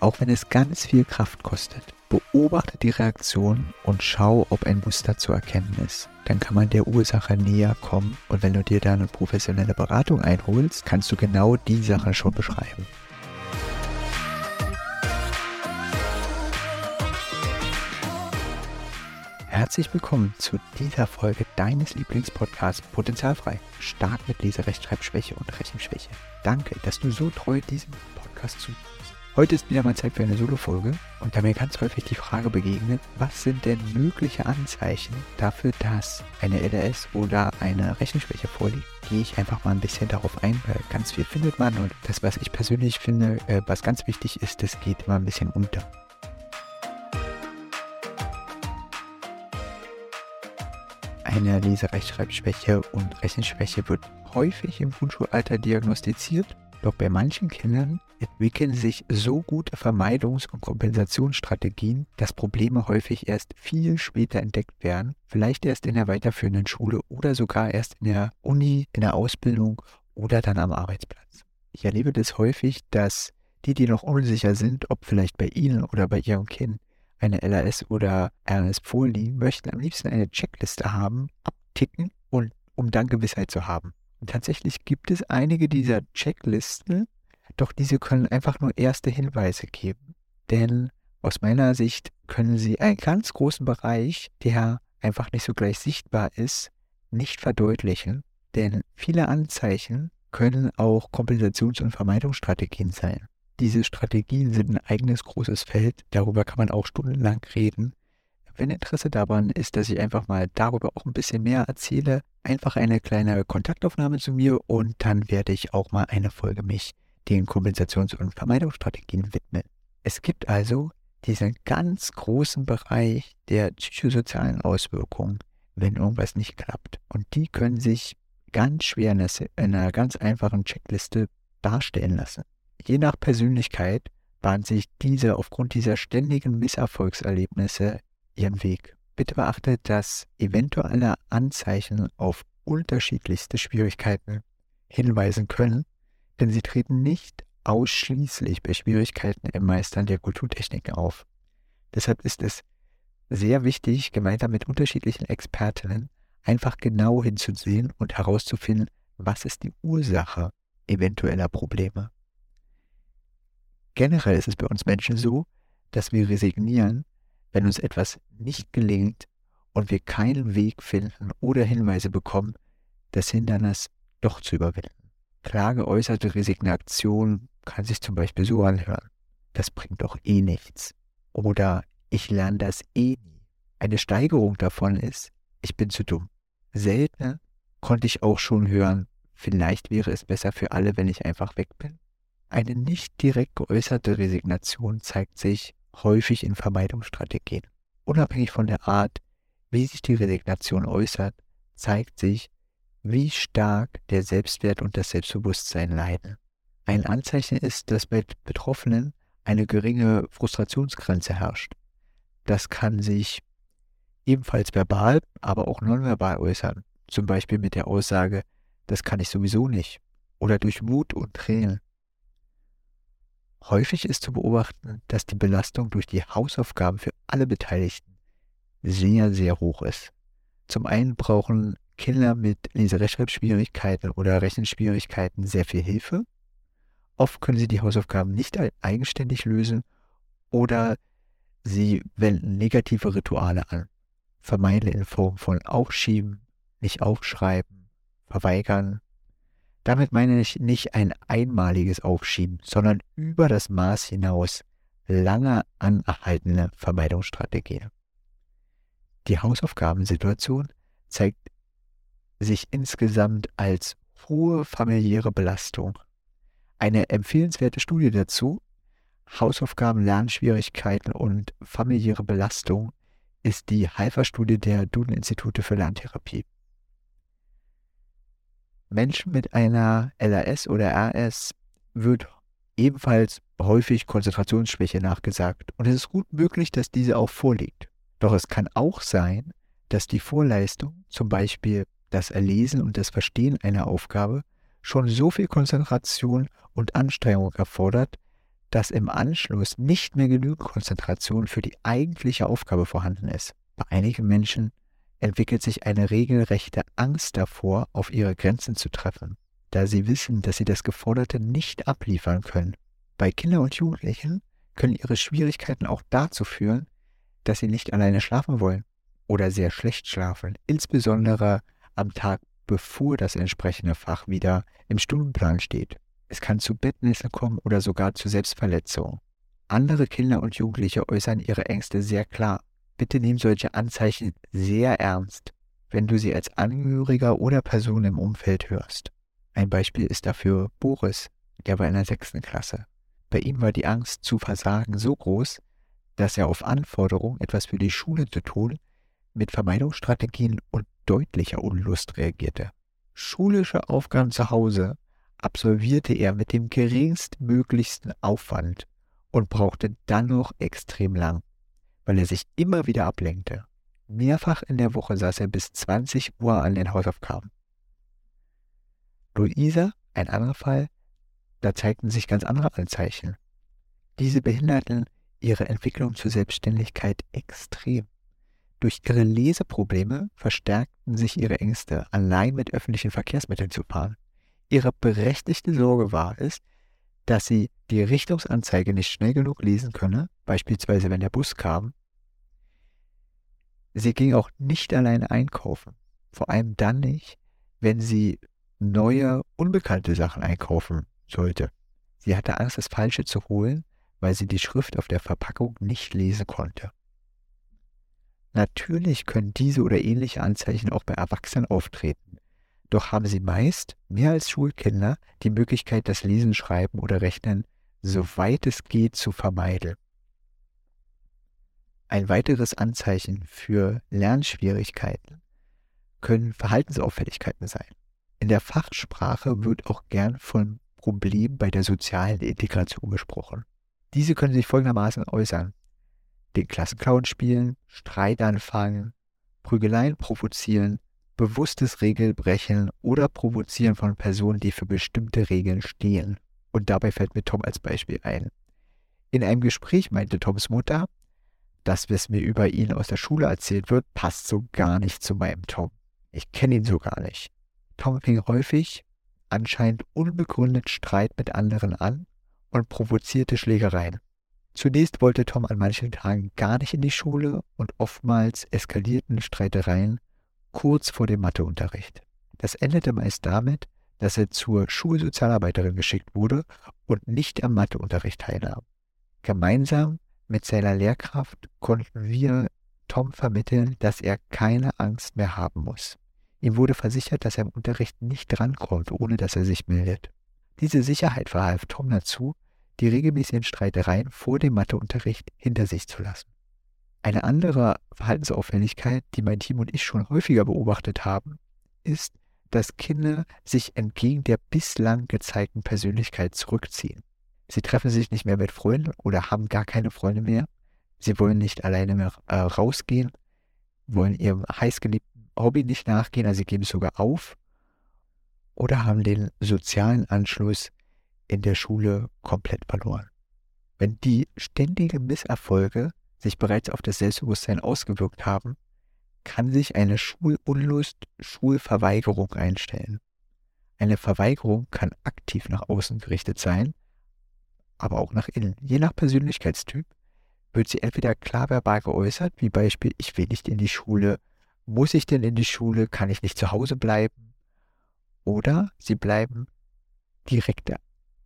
auch wenn es ganz viel Kraft kostet. Beobachte die Reaktion und schau, ob ein Muster zu erkennen ist. Dann kann man der Ursache näher kommen und wenn du dir dann eine professionelle Beratung einholst, kannst du genau die Sache schon beschreiben. Herzlich willkommen zu dieser Folge deines Lieblingspodcasts Potenzialfrei. Stark mit Leserechtschreibschwäche und Rechenschwäche. Danke, dass du so treu diesem Podcast zuhörst. Heute ist wieder mal Zeit für eine Solo-Folge. Und da mir ganz häufig die Frage begegnet, was sind denn mögliche Anzeichen dafür, dass eine LRS oder eine Rechenschwäche vorliegt, gehe ich einfach mal ein bisschen darauf ein, weil ganz viel findet man und das, was ich persönlich finde, äh, was ganz wichtig ist, das geht immer ein bisschen unter. Eine Leserechtschreibschwäche und Rechenschwäche wird häufig im Grundschulalter diagnostiziert. Doch bei manchen Kindern entwickeln sich so gute Vermeidungs- und Kompensationsstrategien, dass Probleme häufig erst viel später entdeckt werden, vielleicht erst in der weiterführenden Schule oder sogar erst in der Uni, in der Ausbildung oder dann am Arbeitsplatz. Ich erlebe das häufig, dass die, die noch unsicher sind, ob vielleicht bei Ihnen oder bei Ihrem Kind eine LAS oder RNS vorliegen, möchten am liebsten eine Checkliste haben, abticken und um dann Gewissheit zu haben. Und tatsächlich gibt es einige dieser Checklisten, doch diese können einfach nur erste Hinweise geben. Denn aus meiner Sicht können sie einen ganz großen Bereich, der einfach nicht so gleich sichtbar ist, nicht verdeutlichen. Denn viele Anzeichen können auch Kompensations- und Vermeidungsstrategien sein. Diese Strategien sind ein eigenes großes Feld, darüber kann man auch stundenlang reden. Wenn Interesse daran ist, dass ich einfach mal darüber auch ein bisschen mehr erzähle, einfach eine kleine Kontaktaufnahme zu mir und dann werde ich auch mal eine Folge mich den Kompensations- und Vermeidungsstrategien widmen. Es gibt also diesen ganz großen Bereich der psychosozialen Auswirkungen, wenn irgendwas nicht klappt. Und die können sich ganz schwer in einer ganz einfachen Checkliste darstellen lassen. Je nach Persönlichkeit bahnt sich diese aufgrund dieser ständigen Misserfolgserlebnisse ihren Weg. Bitte beachtet, dass eventuelle Anzeichen auf unterschiedlichste Schwierigkeiten hinweisen können, denn sie treten nicht ausschließlich bei Schwierigkeiten im Meistern der Kulturtechniken auf. Deshalb ist es sehr wichtig, gemeinsam mit unterschiedlichen Expertinnen einfach genau hinzusehen und herauszufinden, was ist die Ursache eventueller Probleme. Generell ist es bei uns Menschen so, dass wir resignieren, wenn uns etwas nicht gelingt und wir keinen Weg finden oder Hinweise bekommen, das Hindernis doch zu überwinden. Klar geäußerte Resignation kann sich zum Beispiel so anhören. Das bringt doch eh nichts. Oder ich lerne das eh nie. Eine Steigerung davon ist, ich bin zu dumm. Selten konnte ich auch schon hören, vielleicht wäre es besser für alle, wenn ich einfach weg bin. Eine nicht direkt geäußerte Resignation zeigt sich häufig in Vermeidungsstrategien. Unabhängig von der Art, wie sich die Resignation äußert, zeigt sich, wie stark der Selbstwert und das Selbstbewusstsein leiden. Ein Anzeichen ist, dass bei Betroffenen eine geringe Frustrationsgrenze herrscht. Das kann sich ebenfalls verbal, aber auch nonverbal äußern, zum Beispiel mit der Aussage, das kann ich sowieso nicht, oder durch Wut und Tränen. Häufig ist zu beobachten, dass die Belastung durch die Hausaufgaben für alle Beteiligten sehr, sehr hoch ist. Zum einen brauchen Kinder mit Leserechtschreibschwierigkeiten oder Rechenschwierigkeiten sehr viel Hilfe. Oft können sie die Hausaufgaben nicht eigenständig lösen oder sie wenden negative Rituale an. Vermeiden in Form von Aufschieben, nicht aufschreiben, verweigern, damit meine ich nicht ein einmaliges Aufschieben, sondern über das Maß hinaus lange anerhaltene Vermeidungsstrategien. Die Hausaufgabensituation zeigt sich insgesamt als hohe familiäre Belastung. Eine empfehlenswerte Studie dazu, Hausaufgaben, Lernschwierigkeiten und familiäre Belastung, ist die Halfer-Studie der Duden-Institute für Lerntherapie. Menschen mit einer LAS oder RS wird ebenfalls häufig Konzentrationsschwäche nachgesagt und es ist gut möglich, dass diese auch vorliegt. Doch es kann auch sein, dass die Vorleistung, zum Beispiel das Erlesen und das Verstehen einer Aufgabe, schon so viel Konzentration und Anstrengung erfordert, dass im Anschluss nicht mehr genügend Konzentration für die eigentliche Aufgabe vorhanden ist. Bei einigen Menschen entwickelt sich eine regelrechte Angst davor, auf ihre Grenzen zu treffen, da sie wissen, dass sie das Geforderte nicht abliefern können. Bei Kindern und Jugendlichen können ihre Schwierigkeiten auch dazu führen, dass sie nicht alleine schlafen wollen oder sehr schlecht schlafen, insbesondere am Tag, bevor das entsprechende Fach wieder im Stundenplan steht. Es kann zu Bettnässen kommen oder sogar zu Selbstverletzungen. Andere Kinder und Jugendliche äußern ihre Ängste sehr klar. Bitte nimm solche Anzeichen sehr ernst, wenn du sie als Angehöriger oder Person im Umfeld hörst. Ein Beispiel ist dafür Boris, der war in der sechsten Klasse. Bei ihm war die Angst zu versagen so groß, dass er auf Anforderung, etwas für die Schule zu tun, mit Vermeidungsstrategien und deutlicher Unlust reagierte. Schulische Aufgaben zu Hause absolvierte er mit dem geringstmöglichsten Aufwand und brauchte dann noch extrem lang, weil er sich immer wieder ablenkte. Mehrfach in der Woche saß er bis 20 Uhr an den Hausaufgaben. Luisa, ein anderer Fall, da zeigten sich ganz andere Anzeichen. Diese behinderten ihre Entwicklung zur Selbstständigkeit extrem. Durch ihre Leseprobleme verstärkten sich ihre Ängste, allein mit öffentlichen Verkehrsmitteln zu fahren. Ihre berechtigte Sorge war es, dass sie die Richtungsanzeige nicht schnell genug lesen könne, beispielsweise wenn der Bus kam. Sie ging auch nicht alleine einkaufen, vor allem dann nicht, wenn sie neue, unbekannte Sachen einkaufen sollte. Sie hatte Angst, das Falsche zu holen, weil sie die Schrift auf der Verpackung nicht lesen konnte. Natürlich können diese oder ähnliche Anzeichen auch bei Erwachsenen auftreten. Doch haben sie meist, mehr als Schulkinder, die Möglichkeit, das Lesen, Schreiben oder Rechnen, soweit es geht, zu vermeiden. Ein weiteres Anzeichen für Lernschwierigkeiten können Verhaltensauffälligkeiten sein. In der Fachsprache wird auch gern von Problemen bei der sozialen Integration gesprochen. Diese können sich folgendermaßen äußern. Den Klassenclown spielen, Streit anfangen, Prügeleien provozieren, bewusstes Regelbrechen oder Provozieren von Personen, die für bestimmte Regeln stehen. Und dabei fällt mir Tom als Beispiel ein. In einem Gespräch meinte Toms Mutter, das, was mir über ihn aus der Schule erzählt wird, passt so gar nicht zu meinem Tom. Ich kenne ihn so gar nicht. Tom fing häufig, anscheinend unbegründet Streit mit anderen an und provozierte Schlägereien. Zunächst wollte Tom an manchen Tagen gar nicht in die Schule und oftmals eskalierten Streitereien kurz vor dem Matheunterricht. Das endete meist damit, dass er zur Schulsozialarbeiterin geschickt wurde und nicht am Matheunterricht teilnahm. Gemeinsam mit seiner Lehrkraft konnten wir Tom vermitteln, dass er keine Angst mehr haben muss. Ihm wurde versichert, dass er im Unterricht nicht drankommt, ohne dass er sich meldet. Diese Sicherheit verhalf Tom dazu, die regelmäßigen Streitereien vor dem Matheunterricht hinter sich zu lassen. Eine andere Verhaltensauffälligkeit, die mein Team und ich schon häufiger beobachtet haben, ist, dass Kinder sich entgegen der bislang gezeigten Persönlichkeit zurückziehen. Sie treffen sich nicht mehr mit Freunden oder haben gar keine Freunde mehr. Sie wollen nicht alleine mehr äh, rausgehen, wollen ihrem heißgeliebten Hobby nicht nachgehen, also sie geben es sogar auf oder haben den sozialen Anschluss in der Schule komplett verloren. Wenn die ständigen Misserfolge sich bereits auf das Selbstbewusstsein ausgewirkt haben, kann sich eine Schulunlust, Schulverweigerung einstellen. Eine Verweigerung kann aktiv nach außen gerichtet sein, aber auch nach innen. Je nach Persönlichkeitstyp wird sie entweder klar verbal geäußert, wie Beispiel, ich will nicht in die Schule, muss ich denn in die Schule, kann ich nicht zu Hause bleiben? Oder sie bleiben direkt,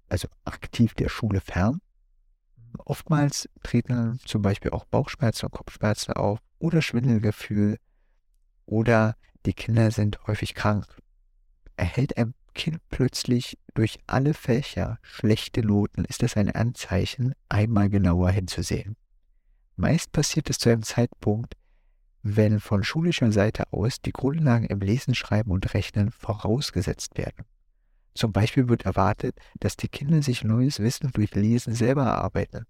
also aktiv der Schule fern Oftmals treten zum Beispiel auch Bauchschmerzen und Kopfschmerzen auf oder Schwindelgefühl oder die Kinder sind häufig krank. Erhält ein Kind plötzlich durch alle Fächer schlechte Noten, ist das ein Anzeichen, einmal genauer hinzusehen. Meist passiert es zu einem Zeitpunkt, wenn von schulischer Seite aus die Grundlagen im Lesen, Schreiben und Rechnen vorausgesetzt werden. Zum Beispiel wird erwartet, dass die Kinder sich neues Wissen durch Lesen selber erarbeiten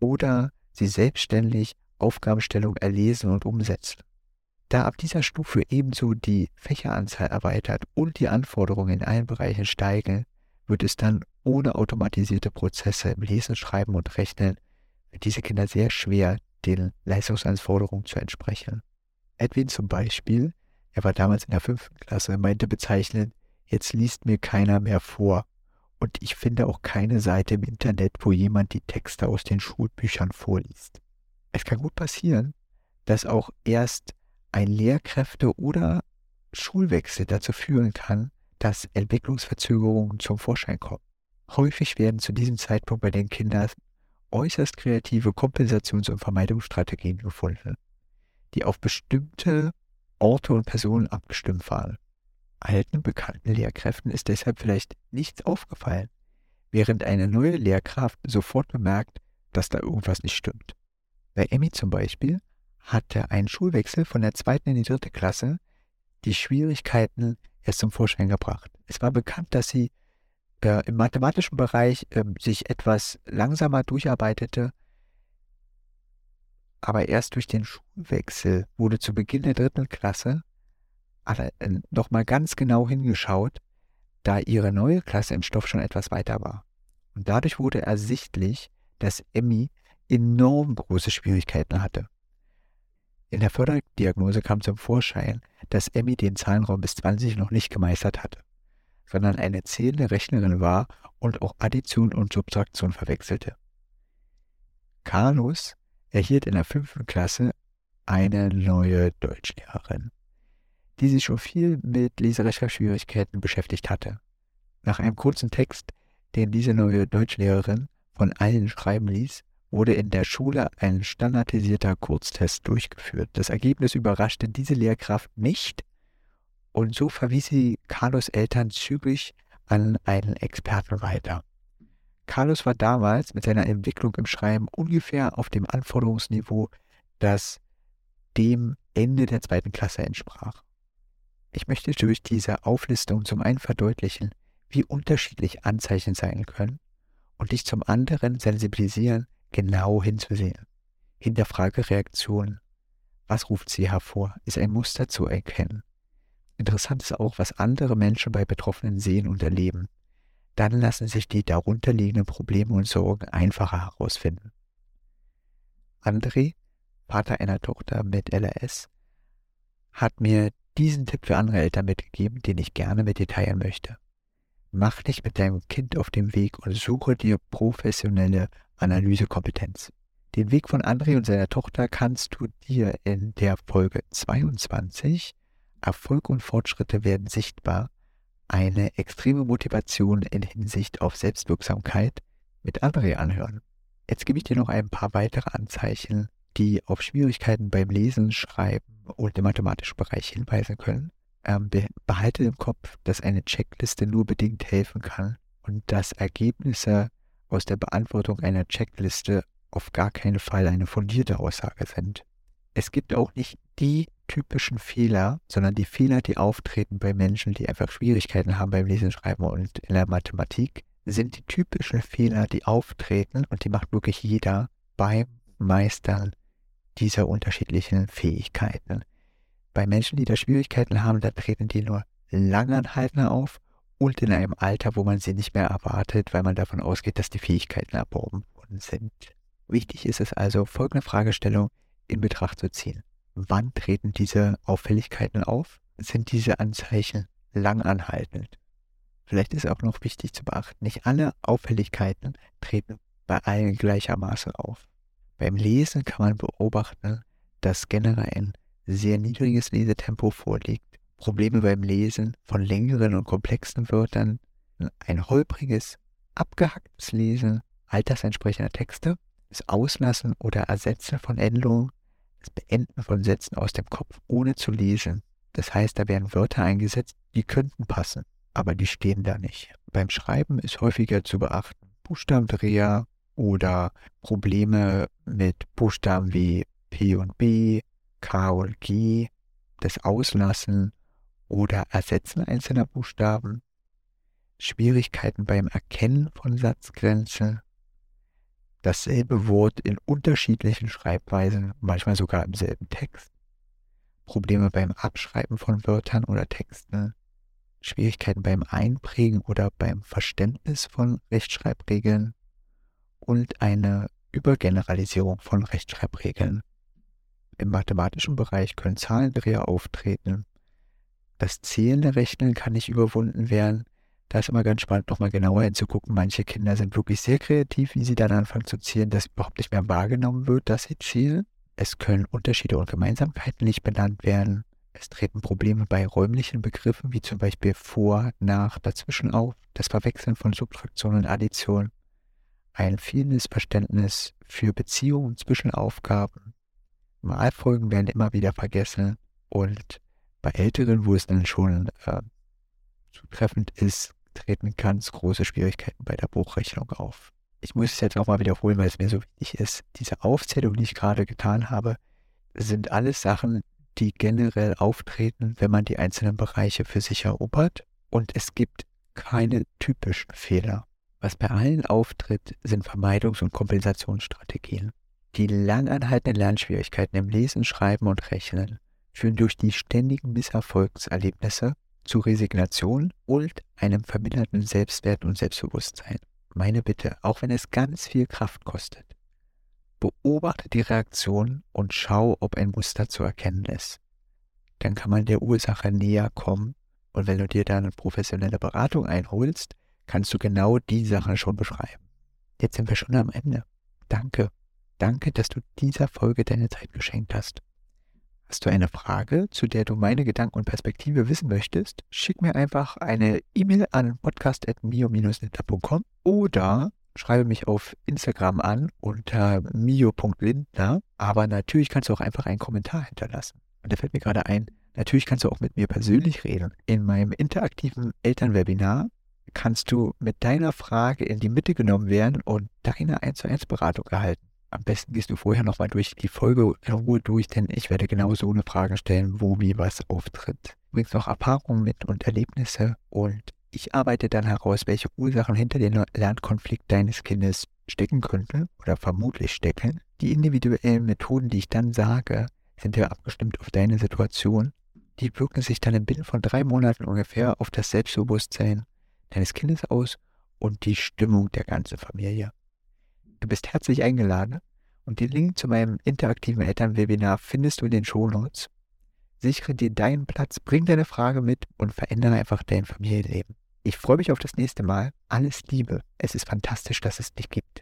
oder sie selbstständig Aufgabenstellung erlesen und umsetzen. Da ab dieser Stufe ebenso die Fächeranzahl erweitert und die Anforderungen in allen Bereichen steigen, wird es dann ohne automatisierte Prozesse im Lesen, Schreiben und Rechnen für diese Kinder sehr schwer, den Leistungsanforderungen zu entsprechen. Edwin zum Beispiel, er war damals in der fünften Klasse, meinte bezeichnend, jetzt liest mir keiner mehr vor. Und ich finde auch keine Seite im Internet, wo jemand die Texte aus den Schulbüchern vorliest. Es kann gut passieren, dass auch erst ein Lehrkräfte- oder Schulwechsel dazu führen kann, dass Entwicklungsverzögerungen zum Vorschein kommen. Häufig werden zu diesem Zeitpunkt bei den Kindern äußerst kreative Kompensations- und Vermeidungsstrategien gefunden, die auf bestimmte Orte und Personen abgestimmt waren. Alten, bekannten Lehrkräften ist deshalb vielleicht nichts aufgefallen, während eine neue Lehrkraft sofort bemerkt, dass da irgendwas nicht stimmt. Bei Emmy zum Beispiel hatte ein Schulwechsel von der zweiten in die dritte Klasse die Schwierigkeiten erst zum Vorschein gebracht. Es war bekannt, dass sie äh, im mathematischen Bereich äh, sich etwas langsamer durcharbeitete, aber erst durch den Schulwechsel wurde zu Beginn der dritten Klasse äh, nochmal ganz genau hingeschaut, da ihre neue Klasse im Stoff schon etwas weiter war. Und dadurch wurde ersichtlich, dass Emmy enorm große Schwierigkeiten hatte. In der Förderdiagnose kam zum Vorschein, dass Emmy den Zahlenraum bis 20 noch nicht gemeistert hatte, sondern eine zählende Rechnerin war und auch Addition und Subtraktion verwechselte. Carlos erhielt in der fünften Klasse eine neue Deutschlehrerin, die sich schon viel mit Leserechtschreibschwierigkeiten beschäftigt hatte. Nach einem kurzen Text, den diese neue Deutschlehrerin von allen schreiben ließ, wurde in der Schule ein standardisierter Kurztest durchgeführt. Das Ergebnis überraschte diese Lehrkraft nicht und so verwies sie Carlos Eltern zügig an einen Experten weiter. Carlos war damals mit seiner Entwicklung im Schreiben ungefähr auf dem Anforderungsniveau, das dem Ende der zweiten Klasse entsprach. Ich möchte durch diese Auflistung zum einen verdeutlichen, wie unterschiedlich Anzeichen sein können und dich zum anderen sensibilisieren, genau hinzusehen. Hinterfrage Reaktionen. Was ruft sie hervor? Ist ein Muster zu erkennen? Interessant ist auch, was andere Menschen bei Betroffenen sehen und erleben. Dann lassen sich die darunterliegenden Probleme und Sorgen einfacher herausfinden. André, Vater einer Tochter mit LRS, hat mir diesen Tipp für andere Eltern mitgegeben, den ich gerne mit dir teilen möchte. Mach dich mit deinem Kind auf den Weg und suche dir professionelle Analysekompetenz. Den Weg von André und seiner Tochter kannst du dir in der Folge 22 Erfolg und Fortschritte werden sichtbar, eine extreme Motivation in Hinsicht auf Selbstwirksamkeit mit André anhören. Jetzt gebe ich dir noch ein paar weitere Anzeichen, die auf Schwierigkeiten beim Lesen, Schreiben und im mathematischen Bereich hinweisen können. Ähm, behalte im Kopf, dass eine Checkliste nur bedingt helfen kann und dass Ergebnisse aus der Beantwortung einer Checkliste auf gar keinen Fall eine fundierte Aussage sind. Es gibt auch nicht die typischen Fehler, sondern die Fehler, die auftreten bei Menschen, die einfach Schwierigkeiten haben beim Lesen, Schreiben und in der Mathematik, sind die typischen Fehler, die auftreten und die macht wirklich jeder beim Meistern dieser unterschiedlichen Fähigkeiten. Bei Menschen, die da Schwierigkeiten haben, da treten die nur langanhaltender auf und in einem Alter, wo man sie nicht mehr erwartet, weil man davon ausgeht, dass die Fähigkeiten erworben worden sind. Wichtig ist es also, folgende Fragestellung in Betracht zu ziehen. Wann treten diese Auffälligkeiten auf? Sind diese Anzeichen langanhaltend? Vielleicht ist auch noch wichtig zu beachten, nicht alle Auffälligkeiten treten bei allen gleichermaßen auf. Beim Lesen kann man beobachten, dass generell ein sehr niedriges Lesetempo vorliegt Probleme beim Lesen von längeren und komplexen Wörtern, ein holpriges, abgehacktes Lesen altersentsprechender Texte, das Auslassen oder Ersetzen von Endungen, das Beenden von Sätzen aus dem Kopf ohne zu lesen. Das heißt, da werden Wörter eingesetzt, die könnten passen, aber die stehen da nicht. Beim Schreiben ist häufiger zu beachten Buchstabendreher oder Probleme mit Buchstaben wie P und B, K und G, das Auslassen oder Ersetzen einzelner Buchstaben, Schwierigkeiten beim Erkennen von Satzgrenzen, dasselbe Wort in unterschiedlichen Schreibweisen, manchmal sogar im selben Text, Probleme beim Abschreiben von Wörtern oder Texten, Schwierigkeiten beim Einprägen oder beim Verständnis von Rechtschreibregeln und eine Übergeneralisierung von Rechtschreibregeln. Im mathematischen Bereich können Zahlendreher auftreten. Das zählende Rechnen kann nicht überwunden werden. Da ist immer ganz spannend, nochmal genauer hinzugucken. Manche Kinder sind wirklich sehr kreativ, wie sie dann anfangen zu zählen, dass überhaupt nicht mehr wahrgenommen wird, dass sie zählen. Es können Unterschiede und Gemeinsamkeiten nicht benannt werden. Es treten Probleme bei räumlichen Begriffen wie zum Beispiel vor, nach, dazwischen auf, das Verwechseln von Subtraktion und Addition, ein fehlendes Verständnis für Beziehungen zwischen Aufgaben. Malfolgen werden immer wieder vergessen und bei Älteren, wo es dann schon äh, zutreffend ist, treten ganz große Schwierigkeiten bei der Bruchrechnung auf. Ich muss es jetzt nochmal wiederholen, weil es mir so wichtig ist. Diese Aufzählung, die ich gerade getan habe, sind alles Sachen, die generell auftreten, wenn man die einzelnen Bereiche für sich erobert. Und es gibt keine typischen Fehler. Was bei allen auftritt, sind Vermeidungs- und Kompensationsstrategien. Die langanhaltenden Lernschwierigkeiten im Lesen, Schreiben und Rechnen führen durch die ständigen Misserfolgserlebnisse zu Resignation und einem verminderten Selbstwert und Selbstbewusstsein. Meine Bitte, auch wenn es ganz viel Kraft kostet, beobachte die Reaktion und schau, ob ein Muster zu erkennen ist. Dann kann man der Ursache näher kommen und wenn du dir dann eine professionelle Beratung einholst, kannst du genau die Sachen schon beschreiben. Jetzt sind wir schon am Ende. Danke. Danke, dass du dieser Folge deine Zeit geschenkt hast. Hast du eine Frage, zu der du meine Gedanken und Perspektive wissen möchtest? Schick mir einfach eine E-Mail an podcast.mio-lindner.com oder schreibe mich auf Instagram an unter mio.lindner. Aber natürlich kannst du auch einfach einen Kommentar hinterlassen. Und da fällt mir gerade ein, natürlich kannst du auch mit mir persönlich reden. In meinem interaktiven Elternwebinar kannst du mit deiner Frage in die Mitte genommen werden und deine 1 zu 1 Beratung erhalten. Am besten gehst du vorher nochmal durch die Folge in Ruhe durch, denn ich werde genau so eine Frage stellen, wo wie was auftritt. Übrigens noch Erfahrungen mit und Erlebnisse und ich arbeite dann heraus, welche Ursachen hinter dem Lernkonflikt deines Kindes stecken könnten oder vermutlich stecken. Die individuellen Methoden, die ich dann sage, sind ja abgestimmt auf deine Situation. Die wirken sich dann im Bild von drei Monaten ungefähr auf das Selbstbewusstsein deines Kindes aus und die Stimmung der ganzen Familie. Du bist herzlich eingeladen und den Link zu meinem interaktiven Elternwebinar findest du in den Shownotes. Sichere dir deinen Platz, bring deine Frage mit und verändere einfach dein Familienleben. Ich freue mich auf das nächste Mal. Alles Liebe. Es ist fantastisch, dass es dich gibt.